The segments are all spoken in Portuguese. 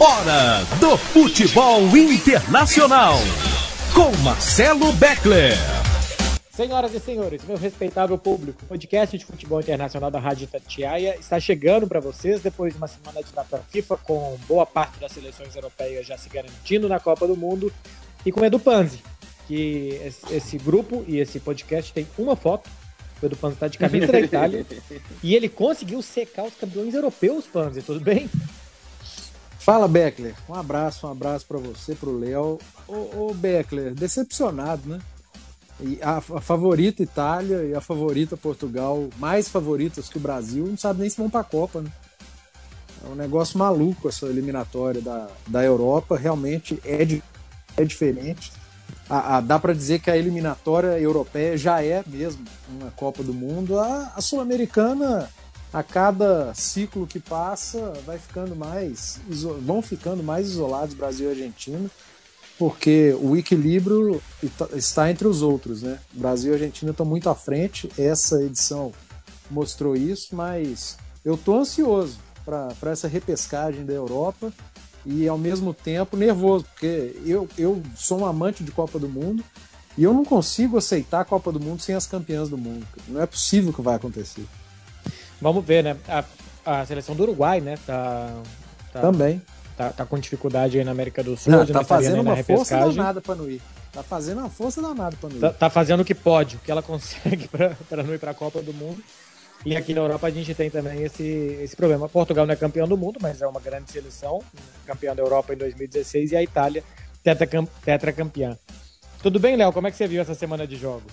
Hora do futebol internacional. Com Marcelo Beckler. Senhoras e senhores, meu respeitável público, o podcast de futebol internacional da Rádio Tatiaia está chegando para vocês depois de uma semana de data FIFA com boa parte das seleções europeias já se garantindo na Copa do Mundo e com Edu Panzi, que esse grupo e esse podcast tem uma foto. O Edu Panzi está de camisa da Itália e ele conseguiu secar os campeões europeus, Panzi, tudo bem? Fala, Beckler. Um abraço, um abraço para você, para o Léo. Ô, Beckler, decepcionado, né? E a, a, favorita Itália e a favorita Portugal, mais favoritas que o Brasil, não sabe nem se vão para a Copa, né? É um negócio maluco essa eliminatória da, da Europa, realmente é, é diferente. A, a, dá para dizer que a eliminatória europeia já é mesmo uma Copa do Mundo. A, a sul-americana, a cada ciclo que passa, vai ficando mais vão ficando mais isolados Brasil e Argentina porque o equilíbrio está entre os outros, né? Brasil e Argentina estão muito à frente, essa edição mostrou isso, mas eu tô ansioso para essa repescagem da Europa e ao mesmo tempo nervoso, porque eu, eu sou um amante de Copa do Mundo e eu não consigo aceitar a Copa do Mundo sem as campeãs do mundo. Não é possível que vai acontecer. Vamos ver, né? A, a seleção do Uruguai, né? Tá, tá... Também tá, tá com dificuldade aí na América do Sul. Não, tá fazendo uma força danada para não ir. Tá fazendo uma força danada para não ir. Tá, tá, fazendo o que pode, o que ela consegue para não ir para a Copa do Mundo. E aqui na Europa a gente tem também esse, esse problema. Portugal não é campeão do mundo, mas é uma grande seleção, campeão da Europa em 2016 e a Itália tetracampeã. Tudo bem, Léo? Como é que você viu essa semana de jogos?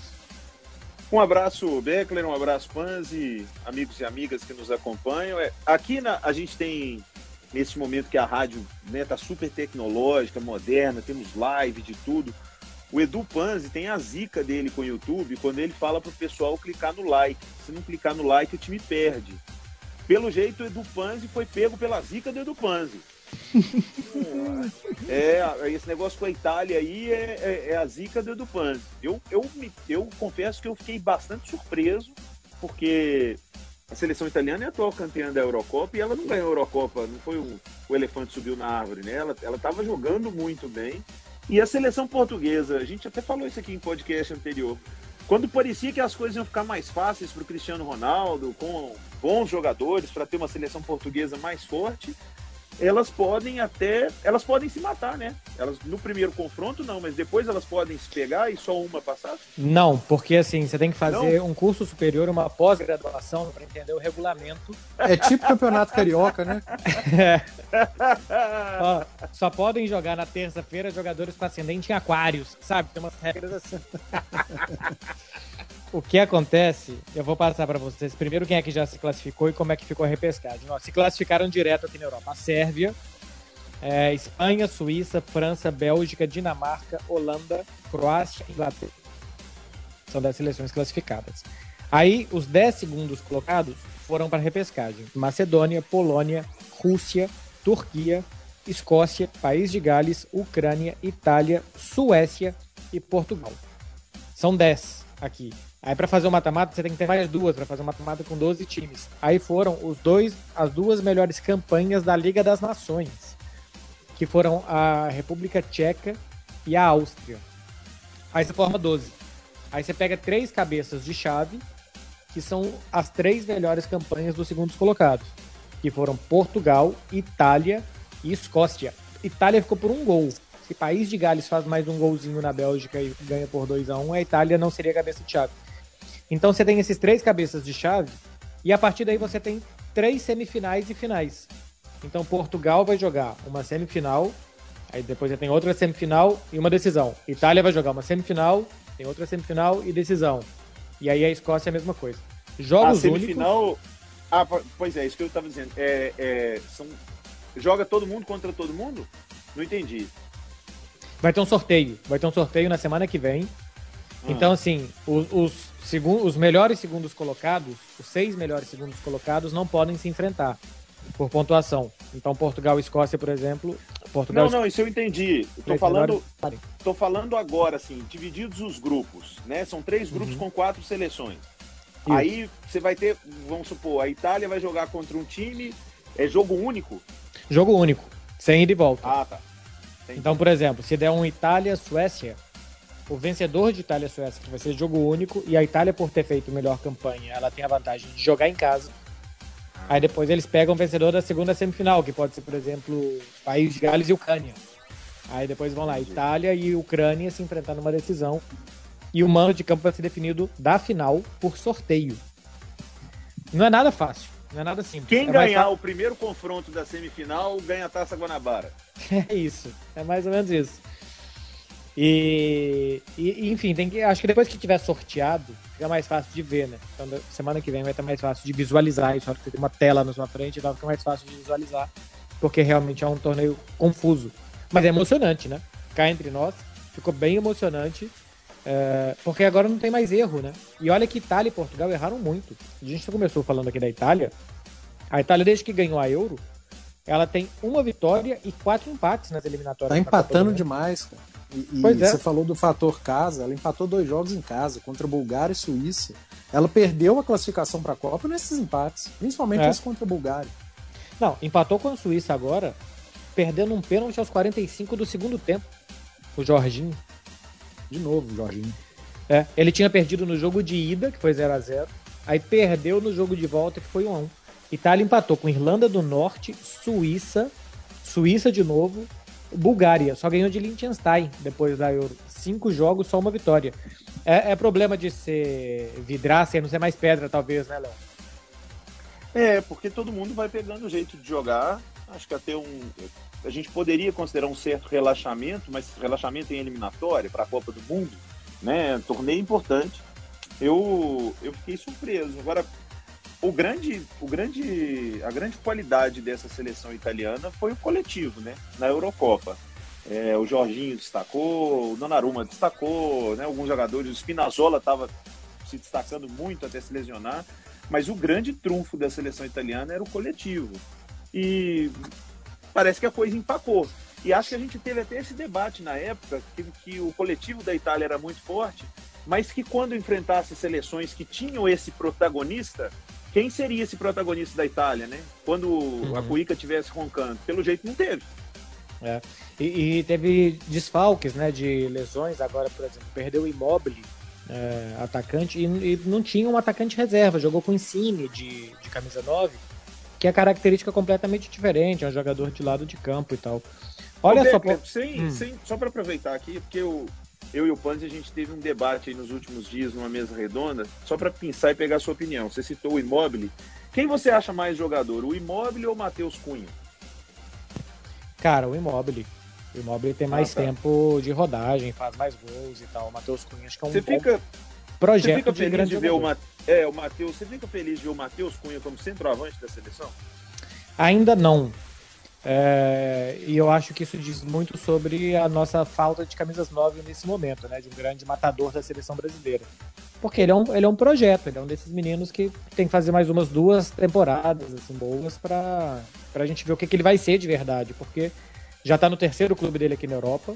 Um abraço, Beckler, um abraço, Panzi, amigos e amigas que nos acompanham. É, aqui na, a gente tem nesse momento que a rádio está né, tá super tecnológica, moderna, temos live de tudo. O Edu Panzi tem a zica dele com o YouTube quando ele fala para o pessoal clicar no like. Se não clicar no like, o time perde. Pelo jeito, o Edu Panzi foi pego pela zica do Edu Panzi. É, esse negócio com a Itália aí é, é, é a zica do Edu Panzi. Eu, eu, eu confesso que eu fiquei bastante surpreso, porque a seleção italiana é a atual campeã da Eurocopa e ela não ganhou a Eurocopa, não foi o, o elefante subiu na árvore, né? Ela estava jogando muito bem. E a seleção portuguesa, a gente até falou isso aqui em podcast anterior, quando parecia que as coisas iam ficar mais fáceis para o Cristiano Ronaldo, com bons jogadores, para ter uma seleção portuguesa mais forte, elas podem até. Elas podem se matar, né? Elas no primeiro confronto não, mas depois elas podem se pegar e só uma passar? Não, porque assim, você tem que fazer não. um curso superior, uma pós-graduação para entender o regulamento. É tipo campeonato carioca, né? É. Ó, só podem jogar na terça-feira jogadores com ascendente em aquários, sabe? Tem umas regras assim. o que acontece, eu vou passar para vocês primeiro quem é que já se classificou e como é que ficou a repescagem. Se classificaram direto aqui na Europa. A Sérvia, é, Espanha, Suíça, França, Bélgica, Dinamarca, Holanda, Croácia e Inglaterra. São 10 seleções classificadas. Aí, os 10 segundos colocados foram para a repescagem. Macedônia, Polônia, Rússia, Turquia, Escócia, País de Gales, Ucrânia, Itália, Suécia e Portugal. São 10 aqui. Aí para fazer o mata-mata você tem que ter mais duas para fazer o mata-mata com 12 times. Aí foram os dois, as duas melhores campanhas da Liga das Nações, que foram a República Tcheca e a Áustria. Aí você forma 12. Aí você pega três cabeças de chave, que são as três melhores campanhas dos segundos colocados, que foram Portugal, Itália e Escócia. Itália ficou por um gol. Se País de Gales faz mais um golzinho na Bélgica e ganha por 2 a 1 a Itália não seria cabeça de chave. Então você tem esses três cabeças de chave e a partir daí você tem três semifinais e finais. Então Portugal vai jogar uma semifinal, aí depois você tem outra semifinal e uma decisão. Itália vai jogar uma semifinal, tem outra semifinal e decisão. E aí a Escócia é a mesma coisa. Jogos a semifinal. Únicos... Ah, pois é, isso que eu estava dizendo. É, é, são... Joga todo mundo contra todo mundo? Não entendi. Vai ter um sorteio. Vai ter um sorteio na semana que vem. Então, assim, os, os, segun, os melhores segundos colocados, os seis melhores segundos colocados, não podem se enfrentar por pontuação. Então, Portugal e Escócia, por exemplo. Portugal, não, não, isso eu entendi. Estou falando, tô falando agora, assim, divididos os grupos, né? São três grupos uhum. com quatro seleções. Isso. Aí você vai ter, vamos supor, a Itália vai jogar contra um time, é jogo único? Jogo único. Sem ida e volta. Ah, tá. Entendi. Então, por exemplo, se der um Itália-Suécia, o vencedor de Itália-Suécia, que vai ser jogo único, e a Itália, por ter feito melhor campanha, ela tem a vantagem de jogar em casa. Aí depois eles pegam o vencedor da segunda semifinal, que pode ser, por exemplo, País de Gales e Ucrânia. Aí depois vão lá, Itália e Ucrânia se enfrentar numa decisão. E o mando de campo vai ser definido da final por sorteio. Não é nada fácil, não é nada simples. Quem É ganhar o primeiro confronto da semifinal ganha a Taça Guanabara. É isso, é mais ou menos isso. E, e- enfim, tem que, acho que depois que tiver sorteado, fica mais fácil de ver, né? Então, semana que vem vai estar mais fácil de visualizar isso. A hora que tem uma tela na sua frente, vai ficar mais fácil de visualizar, porque realmente é um torneio confuso. Mas é emocionante, né? Cá entre nós, ficou bem emocionante, é, porque agora não tem mais erro, né? E olha que Itália e Portugal erraram muito. A gente começou falando aqui da Itália. A Itália, desde que ganhou a Euro, ela tem uma vitória e quatro empates nas eliminatórias. Tá empatando demais, cara. E, e Pois é. você falou do fator casa, ela empatou dois jogos em casa, contra Bulgária e Suíça. Ela perdeu a classificação para a Copa nesses empates, principalmente É. esse contra a Bulgária. Não, empatou com a Suíça agora, perdendo um pênalti aos 45 do segundo tempo. O Jorginho. De novo, Jorginho. É, ele tinha perdido no jogo de ida, que foi 0 a 0 Aí perdeu no jogo de volta, que foi 1 a 1 Itália empatou com Irlanda do Norte, Suíça, Suíça de novo, Bulgária. Só ganhou de Liechtenstein depois da Euro. Cinco jogos, só uma vitória. É, é problema de ser vidraça e não ser mais pedra, talvez, né, Léo? É, porque todo mundo vai pegando o jeito de jogar. Acho que até um. A gente poderia considerar um certo relaxamento, mas relaxamento em eliminatória para a Copa do Mundo, né? Torneio importante. Eu, eu fiquei surpreso. Agora, o grande, o grande, a grande qualidade dessa seleção italiana foi o coletivo, né? Na Eurocopa. É, o Jorginho destacou, o Donnarumma destacou, né? Alguns jogadores, o Spinazzola estava se destacando muito até se lesionar. Mas o grande trunfo da seleção italiana era o coletivo. E parece que a coisa empacou. E acho que a gente teve até esse debate na época, que, que o coletivo da Itália era muito forte, mas que quando enfrentasse seleções que tinham esse protagonista, quem seria esse protagonista da Itália, né? Quando a Uhum. Cuica tivesse roncando. Pelo jeito não teve. É. E, e teve desfalques, né, de lesões. Agora, por exemplo, perdeu o Immobile, é, atacante, e, e não tinha um atacante reserva. Jogou com o Insigne de, de camisa 9, que é característica completamente diferente. É um jogador de lado de campo e tal. Olha Ô, só, Beckler, pô, sem, Hum. sem- só para aproveitar aqui, porque eu, eu e o Panzi, a gente teve um debate aí nos últimos dias numa mesa redonda, só para pensar e pegar a sua opinião. Você citou o Immobile. Quem você acha mais jogador, o Immobile ou o Matheus Cunha? cara, o Immobile. O Immobile tem mais Ah, tá. tempo de rodagem, faz mais gols e tal. O Matheus Cunha acho que é um Você bom fica, você projeto fica de feliz de ver o, jogador. Ma- é, o Matheus, você fica feliz de ver o Matheus Cunha como centroavante da seleção? Ainda não. É, e eu acho que isso diz muito sobre a nossa falta de camisas 9 nesse momento, né? De um grande matador da seleção brasileira. Porque ele é um, ele é um projeto, ele é um desses meninos que tem que fazer mais umas duas temporadas assim, boas pra, pra gente ver o que, que ele vai ser de verdade. Porque já tá no terceiro clube dele aqui na Europa,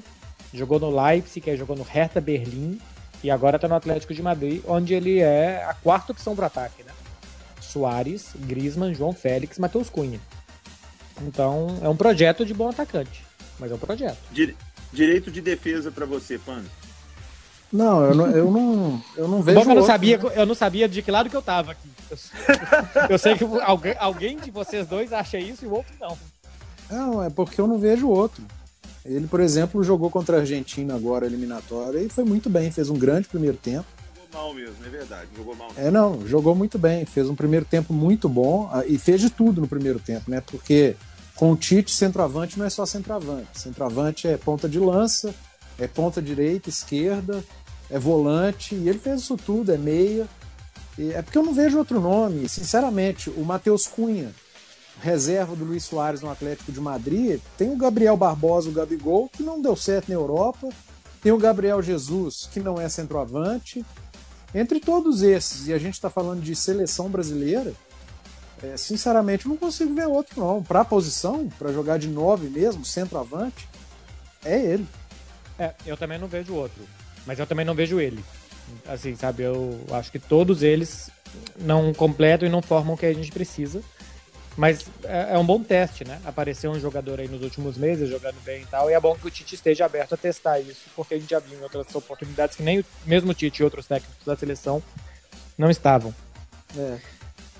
jogou no Leipzig, aí jogou no Hertha Berlim e agora tá no Atlético de Madrid, onde ele é a quarta opção pro ataque, né? Soares, Griezmann, João Félix, Matheus Cunha. Então, é um projeto de bom atacante. Mas é um projeto. Dire- Direito de defesa para você, Pan. Não, eu não, eu não, eu não vejo. Bom eu não, outro, sabia, né? eu não sabia de que lado que eu tava aqui. Eu, eu sei que alguém, alguém de vocês dois acha isso e o outro não. Não, é porque eu não vejo outro. Ele, por exemplo, jogou contra a Argentina agora, eliminatória, e foi muito bem, fez um grande primeiro tempo. Jogou mal mesmo, é verdade. Jogou mal. É, não, jogou muito bem, fez um primeiro tempo muito bom ah, e fez de tudo no primeiro tempo, né? Porque com o Tite, centroavante não é só centroavante. Centroavante é ponta de lança, é ponta direita, esquerda, é volante, e ele fez isso tudo, é meia. É porque eu não vejo outro nome. Sinceramente, o Matheus Cunha, reserva do Luiz Soares no Atlético de Madrid, tem o Gabriel Barbosa, o Gabigol, que não deu certo na Europa, tem o Gabriel Jesus, que não é centroavante. Entre todos esses, e a gente está falando de seleção brasileira, é, sinceramente eu não consigo ver outro não. Para a posição, para jogar de nove mesmo, centroavante, é ele. É, eu também não vejo outro. Mas eu também não vejo ele. Assim, sabe? Eu acho que todos eles não completam e não formam o que a gente precisa. Mas é, é, um bom teste, né? Apareceu um jogador aí nos últimos meses jogando bem e tal, e é bom que o Tite esteja aberto a testar isso, porque a gente já viu em outras oportunidades que nem o mesmo Tite e outros técnicos da seleção não estavam. É.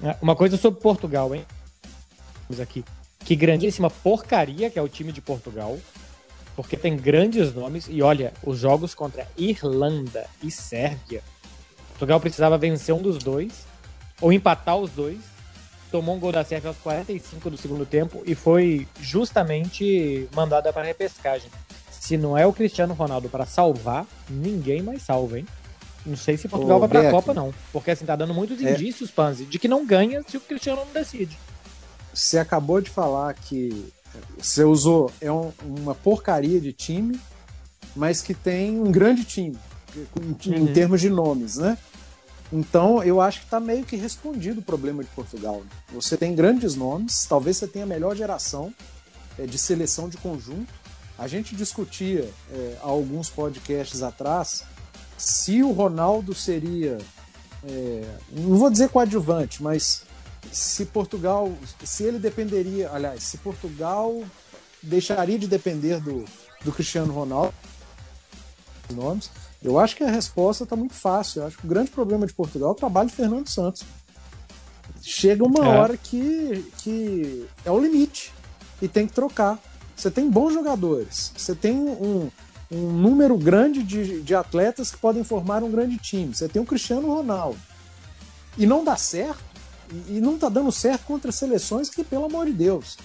é uma coisa sobre Portugal, hein? Aqui. Que grandíssima porcaria que é o time de Portugal, porque tem grandes nomes, e olha, os jogos contra Irlanda e Sérvia, Portugal precisava vencer um dos dois, ou empatar os dois, tomou um gol da Sérvia aos 45 do segundo tempo e foi justamente mandada para a repescagem. Se não é o Cristiano Ronaldo para salvar, ninguém mais salva, hein? Não sei se Portugal Ô, vai para a Copa, não. Porque assim, tá dando muitos é... indícios, Panzi, de que não ganha se o Cristiano não decide. Você acabou de falar que você usou é um, uma porcaria de time, mas que tem um grande time, em, uhum. termos de nomes, né? Então, eu acho que está meio que respondido o problema de Portugal. Você tem grandes nomes, talvez você tenha a melhor geração é, de seleção de conjunto. A gente discutia é, há alguns podcasts atrás se o Ronaldo seria, é, não vou dizer coadjuvante, mas se Portugal, se ele dependeria, aliás, se Portugal deixaria de depender do, do Cristiano Ronaldo, nomes, eu acho que a resposta está muito fácil. Eu acho que o grande problema de Portugal é o trabalho de Fernando Santos. Chega uma é. hora que, que é o limite e tem que trocar. Você tem bons jogadores, você tem um, um número grande de, de atletas que podem formar um grande time. Você tem o Cristiano Ronaldo. E não dá certo, e, e não está dando certo contra seleções que, pelo amor de Deus,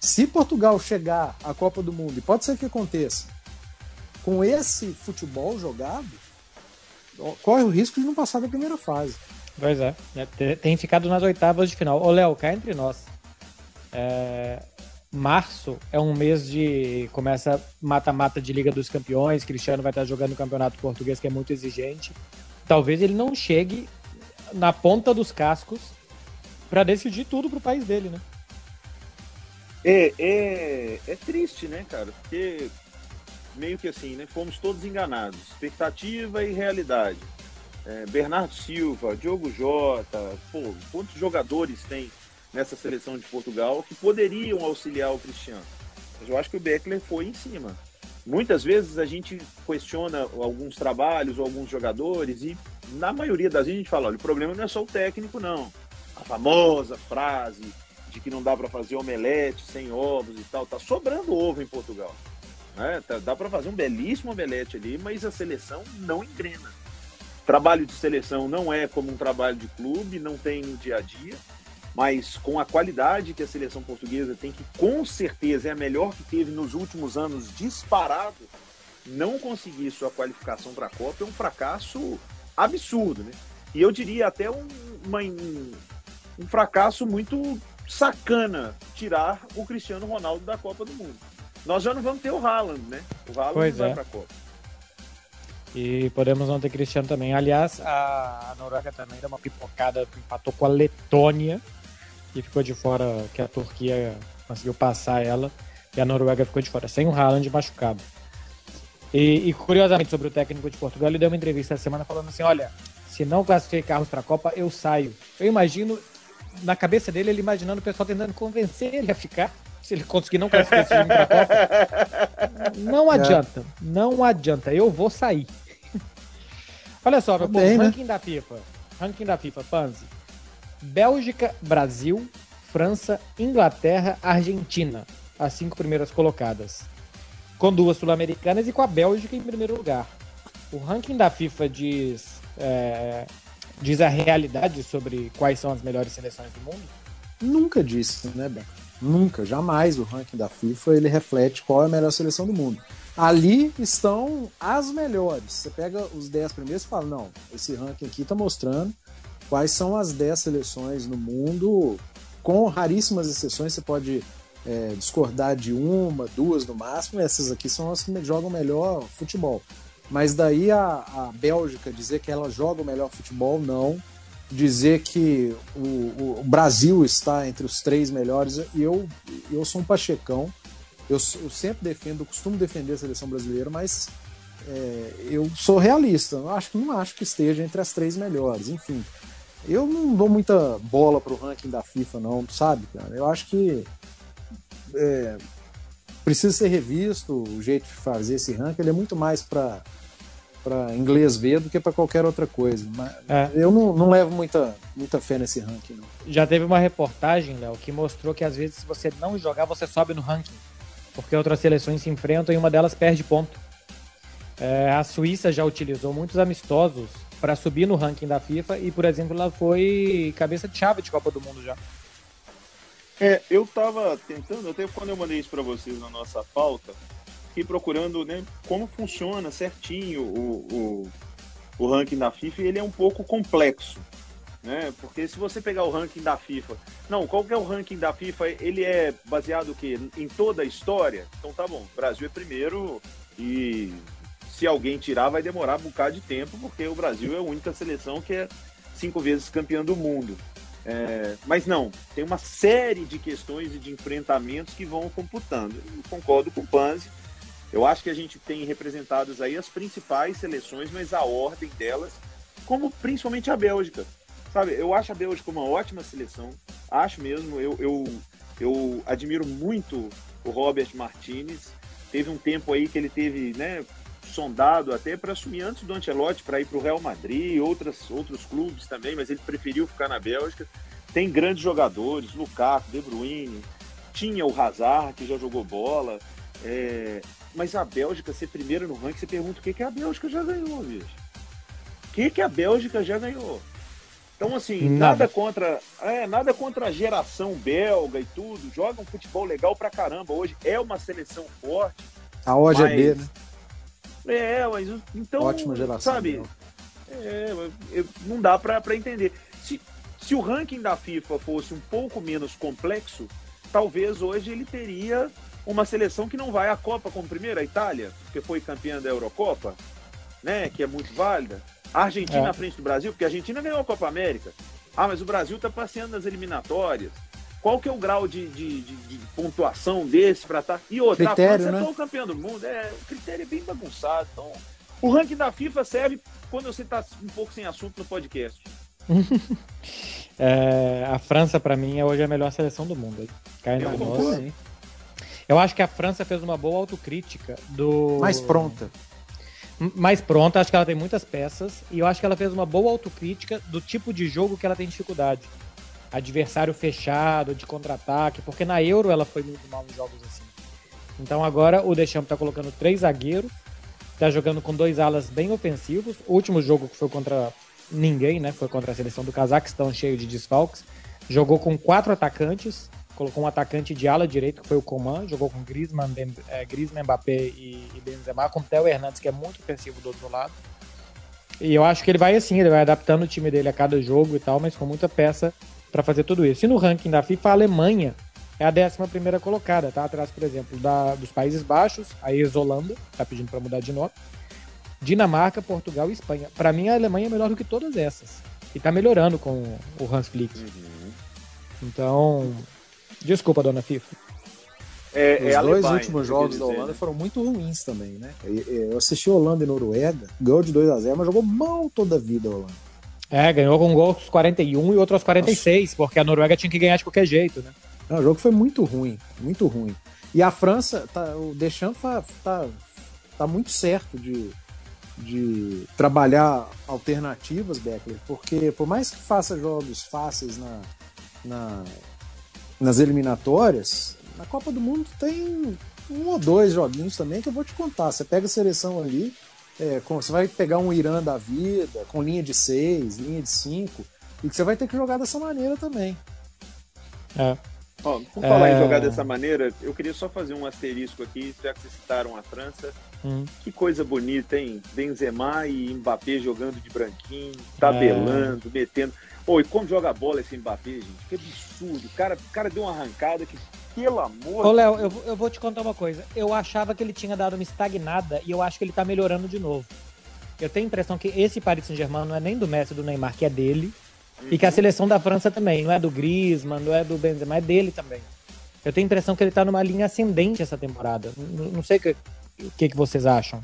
se Portugal chegar à Copa do Mundo, e pode ser que aconteça, com esse futebol jogado, corre o risco de não passar da primeira fase. Pois é, é tem ficado nas oitavas de final. Ô, Léo, cá entre nós. É... Março é um mês de. Começa mata-mata de Liga dos Campeões. Cristiano vai estar jogando o Campeonato Português, que é muito exigente. Talvez ele não chegue na ponta dos cascos para decidir tudo pro país dele, né? É, é, é triste, né, cara? Porque meio que assim, né? Fomos todos enganados. Expectativa e realidade. É, Bernardo Silva, Diogo Jota, pô, quantos jogadores tem nessa seleção de Portugal que poderiam auxiliar o Cristiano? Mas eu acho que o Beckler foi em cima. Muitas vezes a gente questiona alguns trabalhos ou alguns jogadores e na maioria das vezes a gente fala, olha, o problema não é só o técnico, não. A famosa frase de que não dá para fazer omelete sem ovos e tal, tá sobrando ovo em Portugal. Né? Tá, dá para fazer um belíssimo omelete ali, mas a seleção não engrena. Trabalho de seleção não é como um trabalho de clube, não tem no dia a dia, mas com a qualidade que a seleção portuguesa tem, que com certeza é a melhor que teve nos últimos anos disparado, não conseguir sua qualificação para a Copa é um fracasso absurdo, né? E eu diria até um, uma, um fracasso muito sacana tirar o Cristiano Ronaldo da Copa do Mundo. Nós já não vamos ter o Haaland, né? O Haaland pois vai é. para a Copa. E podemos não ter Cristiano também. Aliás, a Noruega também deu uma pipocada, empatou com a Letônia e ficou de fora, que a Turquia conseguiu passar ela e a Noruega ficou de fora, sem o Haaland machucado. E, e, curiosamente, sobre o técnico de Portugal, ele deu uma entrevista essa semana falando assim: olha, se não classificarmos para a Copa, eu saio. Eu imagino, na cabeça dele, ele imaginando o pessoal tentando convencer ele a ficar se ele conseguir não classificar esse time pra Copa, não é. adianta. Não adianta. Eu vou sair. Olha só, meu Bem, povo, né? ranking da FIFA. Ranking da FIFA, Panzi. Bélgica, Brasil, França, Inglaterra, Argentina. As cinco primeiras colocadas. Com duas sul-americanas e com a Bélgica em primeiro lugar. O ranking da FIFA diz, é, diz a realidade sobre quais são as melhores seleções do mundo? Nunca disse, né, Beto? Nunca, jamais o ranking da FIFA ele reflete qual é a melhor seleção do mundo. Ali estão as melhores. Você pega os 10 primeiros e fala: não, esse ranking aqui está mostrando quais são as 10 seleções no mundo, com raríssimas exceções. Você pode é, discordar de uma, duas no máximo, essas aqui são as que jogam melhor futebol. Mas daí a, a Bélgica dizer que ela joga o melhor futebol, não dizer que o, o, Brasil está entre os três melhores. E eu, eu sou um pachecão. Eu, eu sempre defendo, costumo defender a seleção brasileira, mas é, eu sou realista. Eu acho que não acho que esteja entre as três melhores. Enfim, Eu não dou muita bola pro ranking da FIFA, não, sabe, cara? Eu acho que é, precisa ser revisto o jeito de fazer esse ranking. Ele é muito mais para para inglês ver do que para qualquer outra coisa. Mas é. Eu não, não, levo muita, muita fé nesse ranking. Não. Já teve uma reportagem, Léo, que mostrou que às vezes se você não jogar, você sobe no ranking. Porque outras seleções se enfrentam e uma delas perde ponto. É, a Suíça já utilizou muitos amistosos para subir no ranking da FIFA e, por exemplo, ela foi cabeça de chave de Copa do Mundo já. É, eu tava tentando, até quando eu mandei isso para vocês na nossa pauta, fiquei procurando né, como funciona certinho o, o, o ranking da FIFA e ele é um pouco complexo. Né? Porque se você pegar o ranking da FIFA, não, qual que é o ranking da FIFA? Ele é baseado o quê? Em toda a história? Então tá bom, Brasil é primeiro e se alguém tirar vai demorar um bocado de tempo, porque o Brasil é a única seleção que é cinco vezes campeã do mundo. É, mas não, tem uma série de questões e de enfrentamentos que vão computando. Eu concordo com o Panzi. Eu acho que a gente tem representadas aí as principais seleções, mas a ordem delas, como principalmente a Bélgica. Sabe, eu acho a Bélgica uma ótima seleção. Acho mesmo. Eu, eu, eu admiro muito o Robert Martinez. Teve um tempo aí que ele teve, né, sondado até para assumir antes do Ancelotti para ir para o Real Madrid, outras, outros clubes também, mas ele preferiu ficar na Bélgica. Tem grandes jogadores, Lukaku, De Bruyne, tinha o Hazard, que já jogou bola. É... Mas a Bélgica ser primeiro no ranking, você pergunta o que, que a Bélgica já ganhou, bicho. O que, que a Bélgica já ganhou? Então, assim, nada, nada contra é, nada contra a geração belga e tudo. Joga um futebol legal pra caramba. Hoje é uma seleção forte. A mas... é B, né? É, mas então. Ótima geração. Sabe? É, não dá para entender. Se, se o ranking da FIFA fosse um pouco menos complexo, talvez hoje ele teria uma seleção que não vai à Copa como primeira, a Itália, que foi campeã da Eurocopa, né? Que é muito válida. A Argentina é. na frente do Brasil, porque a Argentina ganhou a Copa América. Ah, mas o Brasil está passeando nas eliminatórias. Qual que é o grau de, de, de, de pontuação desse para estar? Tá... E outra, critério, a França né? é o campeão do mundo. É, o critério é bem bagunçado. Então, o ranking da FIFA serve quando você está um pouco sem assunto no podcast. é, a França, para mim, é hoje a melhor seleção do mundo. Cai na nossa. Eu acho que a França fez uma boa autocrítica do. Mais pronta. Mais pronta, acho que ela tem muitas peças. E eu acho que ela fez uma boa autocrítica do tipo de jogo que ela tem dificuldade adversário fechado, de contra-ataque, porque na Euro ela foi muito mal nos jogos assim. Então agora o Deschamps está colocando três zagueiros, está jogando com dois alas bem ofensivos. O último jogo que foi contra ninguém, né? Foi contra a seleção do Cazaquistão, cheio de desfalques. Jogou com quatro atacantes, colocou um atacante de ala direito, que foi o Coman, jogou com Griezmann, ben, é, Griezmann Mbappé e, e Benzema, com o Theo Hernandes, que é muito ofensivo do outro lado. E eu acho que ele vai assim, ele vai adaptando o time dele a cada jogo e tal, mas com muita peça para fazer tudo isso. E no ranking da FIFA, a Alemanha é a 11 colocada, tá? Atrás, por exemplo, da, dos Países Baixos, a ex-Holanda, tá pedindo para mudar de nota, Dinamarca, Portugal e Espanha. Para mim, a Alemanha é melhor do que todas essas. E tá melhorando com o Hans Flick. Uhum. Então, desculpa, dona FIFA. É, Os é dois Alemanha, últimos jogos da Holanda foram muito ruins também, né? Eu assisti Holanda e Noruega, ganhou de 2 a 0 mas jogou mal toda a vida a Holanda. É, ganhou com um gol aos 41 e outro aos 46, Nossa. porque a Noruega tinha que ganhar de qualquer jeito, né? Não, o jogo foi muito ruim, muito ruim. E a França, tá, o Deschamps tá, tá, muito certo de, de trabalhar alternativas, Beckler, porque por mais que faça jogos fáceis na, na, nas eliminatórias, na Copa do Mundo tem um ou dois joguinhos também que eu vou te contar. Você pega a seleção ali, é, com, você vai pegar um Irã da vida, com linha de 6, linha de 5, e que você vai ter que jogar dessa maneira também. É. Ó, por falar é... em jogar dessa maneira, eu queria só fazer um asterisco aqui, já que vocês citaram a França. Hum. Que coisa bonita, hein? Benzema e Mbappé jogando de branquinho, tabelando, é... metendo. Pô, e como joga bola esse Mbappé, gente? Que absurdo. O cara, o cara deu uma arrancada que pelo amor Ô, Léo, eu, eu vou te contar uma coisa. Eu achava que ele tinha dado uma estagnada e eu acho que ele tá melhorando de novo. Eu tenho a impressão que esse Paris Saint-Germain não é nem do Messi do Neymar, que é dele. Uhum. E que a seleção da França também. Não é do Griezmann, não é do Benzema, é dele também. Eu tenho a impressão que ele tá numa linha ascendente essa temporada. Não, não sei o que, que, que vocês acham.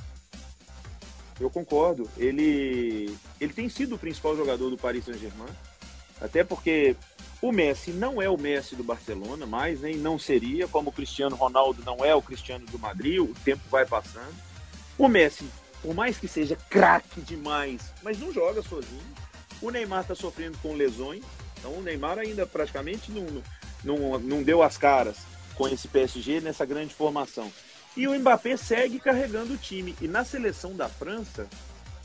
Eu concordo. Ele, ele tem sido o principal jogador do Paris Saint-Germain. Até porque o Messi não é o Messi do Barcelona mais, nem não seria, como o Cristiano Ronaldo não é o Cristiano do Madrid, o tempo vai passando. O Messi, por mais que seja craque demais, mas não joga sozinho. O Neymar está sofrendo com lesões, então o Neymar ainda praticamente não, não, não deu as caras com esse PSG nessa grande formação. E o Mbappé segue carregando o time. E na seleção da França,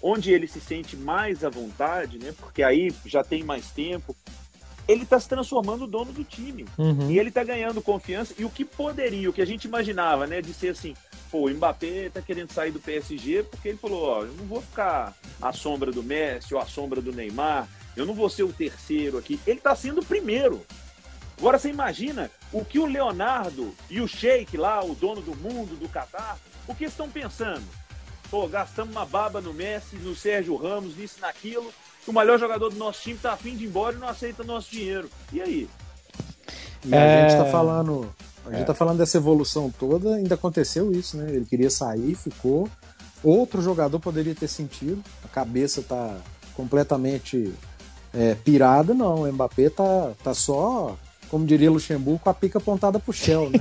onde ele se sente mais à vontade, né? Porque aí já tem mais tempo, ele está se transformando no dono do time. Uhum. E ele está ganhando confiança. E o que poderia, o que a gente imaginava, né, de ser assim, pô, o Mbappé está querendo sair do PSG porque ele falou, ó, eu não vou ficar à sombra do Messi ou à sombra do Neymar, eu não vou ser o terceiro aqui. Ele está sendo o primeiro. Agora você imagina o que o Leonardo e o Sheik lá, o dono do mundo, do Catar, o que estão pensando? Pô, gastamos uma baba no Messi, no Sérgio Ramos, nisso, naquilo o melhor jogador do nosso time tá afim de ir embora e não aceita nosso dinheiro. E aí? E a é... gente tá falando. A gente é. tá falando dessa evolução toda, ainda aconteceu isso, né? Ele queria sair, ficou. Outro jogador poderia ter sentido. A cabeça tá completamente é, pirada, não. O Mbappé tá, tá só, como diria Luxemburgo, com a pica apontada pro Shell, né?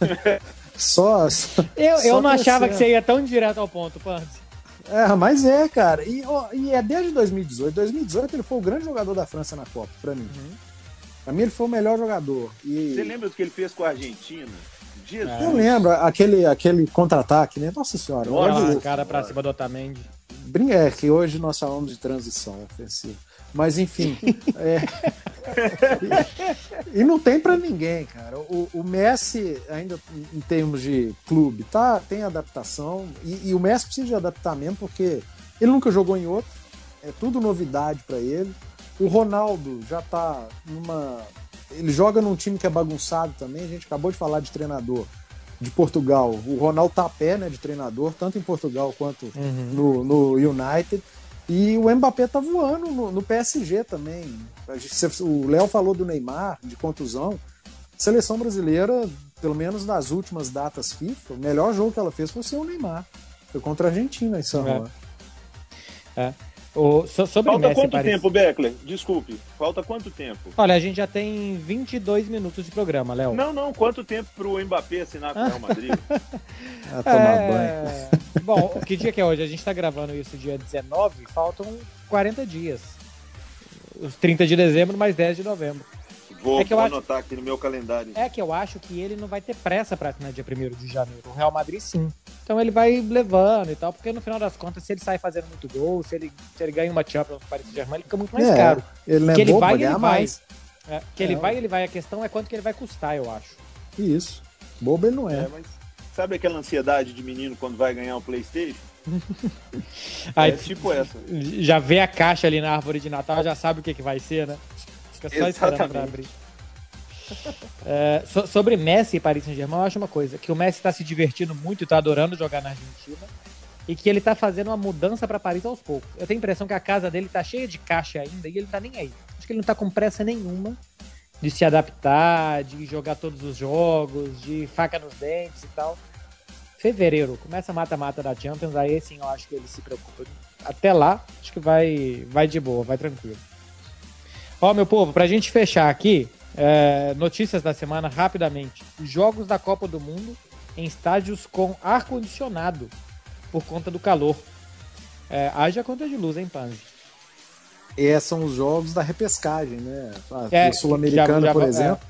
só, só, Eu, eu não achava que você ia tão direto ao ponto, Panzi. É, mas é, cara. E, ó, e é desde 2018. 2018 ele foi o grande jogador da França na Copa, pra mim. Uhum. Pra mim ele foi o melhor jogador. E... Você lembra do que ele fez com a Argentina? Jesus. Eu lembro, aquele, aquele contra-ataque, né? Nossa senhora. Olha cara pra cima do Otamendi. É, que hoje nós falamos de transição ofensiva. Mas enfim. é... e, e, não tem para ninguém, cara. O, o, Messi, ainda em termos de clube, tá, tem adaptação. E, e, o Messi precisa de adaptar mesmo, porque ele nunca jogou em outro. É tudo novidade para ele. O Ronaldo já tá numa. Ele joga num time que é bagunçado também. A gente acabou de falar de treinador de Portugal. O Ronaldo tá a pé né, de treinador, tanto em Portugal quanto uhum. no, no United. E o Mbappé tá voando no, no PSG também. O Léo falou do Neymar, de contusão. Seleção brasileira, pelo menos nas últimas datas FIFA, o melhor jogo que ela fez foi ser o Neymar. Foi contra a Argentina em São Paulo. É. é. O, so, sobre Falta Messi, quanto Paris... tempo, Beckler? Desculpe. Falta quanto tempo? Olha, a gente já tem 22 minutos de programa, Léo. Não, não. Quanto tempo pro Mbappé assinar com o Real Madrid? ah, tomar é... banho. Bom, que dia que é hoje? A gente tá gravando isso dia 19, faltam 40 dias. Os 30 de dezembro mais 10 de novembro. Vou, é que vou anotar acho... aqui no meu calendário. É que eu acho que ele não vai ter pressa para assinar dia 1 de janeiro. O Real Madrid sim. Então ele vai levando e tal, porque no final das contas, se ele sai fazendo muito gol, se ele, se ele ganha uma Champions no Paris Saint-Germain, ele fica muito mais é, caro. Ele não é que ele vai, ele vai. Mais. É, que é, ele vai, ele vai. A questão é quanto que ele vai custar, eu acho. Isso. Bobo ele não é. é mas Sabe aquela ansiedade de menino quando vai ganhar um Playstation? Aí, é tipo essa. Já vê a caixa ali na árvore de Natal, já sabe o que, que vai ser, né? Fica só esperando pra abrir. É, so, sobre Messi e Paris Saint-Germain, eu acho uma coisa, que o Messi está se divertindo muito, está adorando jogar na Argentina, e que ele está fazendo uma mudança para Paris aos poucos. Eu tenho a impressão que a casa dele está cheia de caixa ainda e ele tá nem aí. Acho que ele não está com pressa nenhuma de se adaptar, de jogar todos os jogos, de faca nos dentes e tal. Fevereiro, começa a mata-mata da Champions, aí sim eu acho que ele se preocupa. Até lá, acho que vai, vai de boa, vai tranquilo. Ó, meu povo, pra gente fechar aqui, é, notícias da semana rapidamente. Jogos da Copa do Mundo em estádios com ar-condicionado por conta do calor. É, haja conta de luz, hein, Panzi? esses são os jogos da repescagem, né? é, Sul-Americano, por é, exemplo.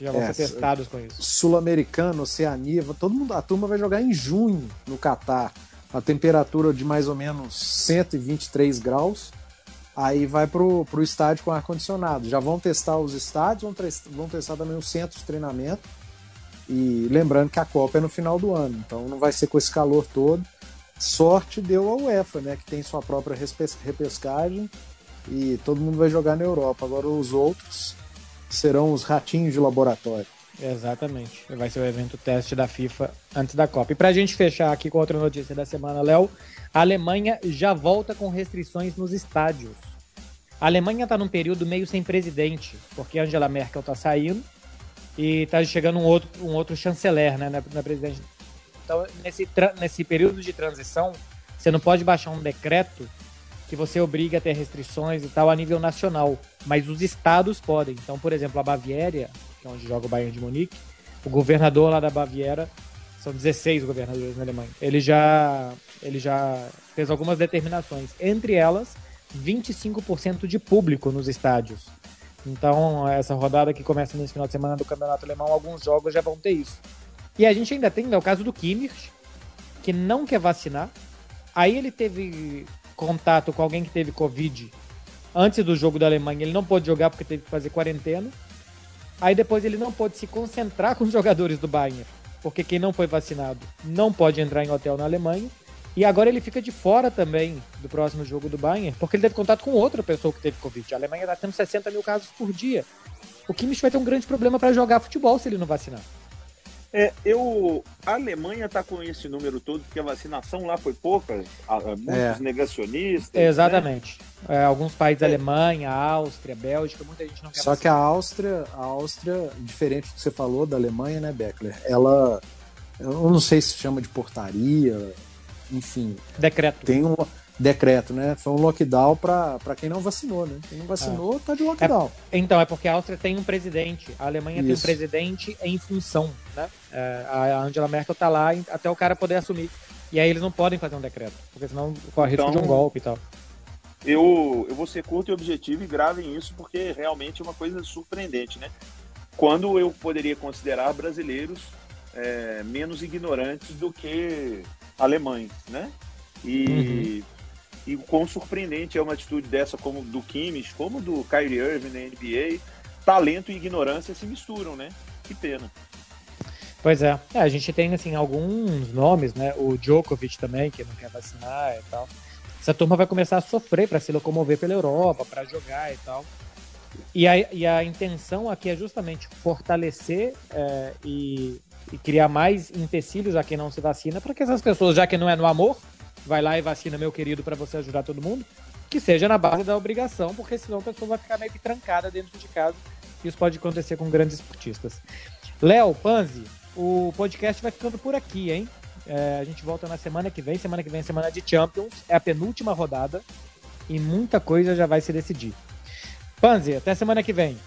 É, já vão é, ser testados com isso. Sul-Americano, Oceania, todo mundo, a turma vai jogar em junho no Catar. A temperatura de mais ou menos 123 graus. Aí vai pro, pro estádio com ar-condicionado. Já vão testar os estádios, vão, vão testar também os centros de treinamento. E lembrando que a Copa é no final do ano, então não vai ser com esse calor todo. Sorte deu a UEFA, né, que tem sua própria repescagem e todo mundo vai jogar na Europa. Agora os outros serão os ratinhos de laboratório. Exatamente. Vai ser o evento teste da FIFA antes da Copa. E para a gente fechar aqui com outra notícia da semana, Léo, a Alemanha já volta com restrições nos estádios. A Alemanha está num período meio sem presidente, porque Angela Merkel está saindo e está chegando um outro, um outro chanceler né, na, na presidente. Então, nesse, nesse período de transição, você não pode baixar um decreto que você obriga a ter restrições e tal a nível nacional, mas os estados podem. Então, por exemplo, a Baviera, que é onde joga o Bayern de Munique, o governador lá da Baviera, são 16 governadores na Alemanha, ele já, ele já fez algumas determinações, entre elas 25% de público nos estádios. Então, essa rodada que começa nesse final de semana do Campeonato Alemão, alguns jogos já vão ter isso. E a gente ainda tem né, o caso do Kimmich, que não quer vacinar. Aí ele teve contato com alguém que teve Covid antes do jogo da Alemanha, ele não pôde jogar porque teve que fazer quarentena. Aí depois ele não pôde se concentrar com os jogadores do Bayern, porque quem não foi vacinado não pode entrar em hotel na Alemanha. E agora ele fica de fora também do próximo jogo do Bayern, porque ele teve contato com outra pessoa que teve Covid. A Alemanha está tendo 60 mil casos por dia. O Kimmich vai ter um grande problema para jogar futebol se ele não vacinar. É, eu, a Alemanha está com esse número todo porque a vacinação lá foi pouca, muitos é. negacionistas. Né? Exatamente. Né? É, alguns países, é. Alemanha, Áustria, Bélgica, muita gente não quer Só vacinar. que a Áustria, a Áustria, diferente do que você falou da Alemanha, né, Beckler? Ela, eu não sei se chama de portaria, enfim. Decreto. Tem um, decreto, né? Foi um lockdown para quem não vacinou, né? Quem não vacinou está de lockdown. É, então, é porque a Áustria tem um presidente, a Alemanha Isso. tem um presidente em função, né? É, a Angela Merkel tá lá até o cara poder assumir. E aí eles não podem fazer um decreto, porque senão corre risco então, de um golpe e tal. Eu, eu vou ser curto e objetivo e gravem isso, porque realmente é uma coisa surpreendente, né? Quando eu poderia considerar brasileiros é, menos ignorantes do que alemães, né? E uhum e o quão surpreendente é uma atitude dessa, como do Kimmich, como do Kyrie Irving na NBA. Talento e ignorância se misturam, né? Que pena. Pois é. é. a gente tem assim alguns nomes, né? O Djokovic também, que não quer vacinar e tal. Essa turma vai começar a sofrer para se locomover pela Europa, para jogar e tal. E a, e a intenção aqui é justamente fortalecer é, e, e criar mais empecilhos a quem não se vacina, para que essas pessoas, já que não é no amor, vai lá e vacina meu querido para você ajudar todo mundo, que seja na base da obrigação, porque senão a pessoa vai ficar meio que trancada dentro de casa. Isso pode acontecer com grandes esportistas. Léo, Panzi, o podcast vai ficando por aqui, hein? É, a gente volta na semana que vem. Semana que vem é semana de Champions. É a penúltima rodada. E muita coisa já vai se decidir. Panzi, até semana que vem.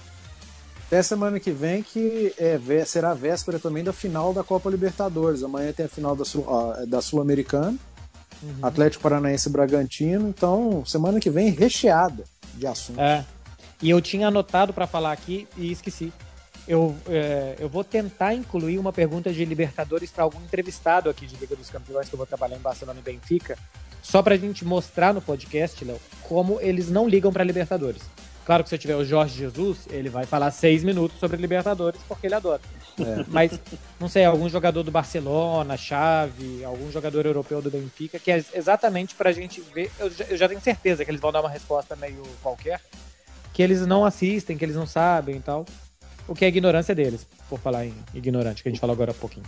Até semana que vem, que é, será véspera também da final da Copa Libertadores. Amanhã tem a final da, Sul, da Sul-Americana Uhum. Atlético Paranaense e Bragantino. Então, semana que vem recheada de assuntos. É. E eu tinha anotado para falar aqui e esqueci. Eu, é, eu vou tentar incluir uma pergunta de Libertadores para algum entrevistado aqui de Liga dos Campeões que eu vou trabalhar em Barcelona e Benfica, só para a gente mostrar no podcast, Léo, como eles não ligam para Libertadores. Claro que se eu tiver o Jorge Jesus, ele vai falar seis minutos sobre Libertadores, porque ele adora. É. Mas, não sei, algum jogador do Barcelona, Chave, algum jogador europeu do Benfica, que é exatamente pra gente ver. Eu já, eu já tenho certeza que eles vão dar uma resposta meio qualquer, que eles não assistem, que eles não sabem e tal. O que é ignorância deles, por falar em ignorante, que a gente falou agora há pouquinho.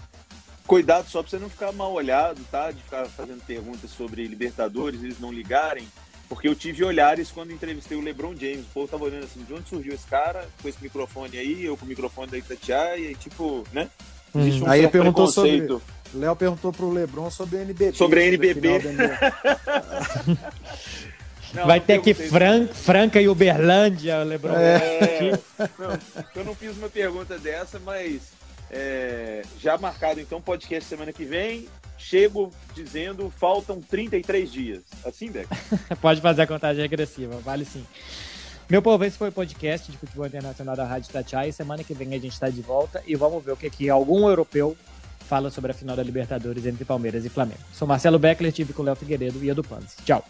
Cuidado só pra você não ficar mal olhado, tá? De ficar fazendo perguntas sobre Libertadores, eles não ligarem porque eu tive olhares quando entrevistei o LeBron James. O povo tava olhando assim, de onde surgiu esse cara com esse microfone aí, eu com o microfone da Itatiaia, e tipo, né? Hum. Existe um aí perguntou sobre. Léo perguntou pro LeBron sobre o NBB. Sobre a NBB. Não, Vai ter que Fran Franca e Uberlândia, LeBron. É, não, eu não fiz uma pergunta dessa, mas é, já marcado então podcast semana que vem chego dizendo faltam 33 dias. Assim, Beck? Pode fazer a contagem regressiva, vale sim. Meu povo, esse foi o podcast de futebol internacional da Rádio Tatiai. Semana que vem a gente está de volta e vamos ver o que, que algum europeu fala sobre a final da Libertadores entre Palmeiras e Flamengo. Sou Marcelo Beckler, tive com Léo Figueiredo e Edu Panzi. Tchau.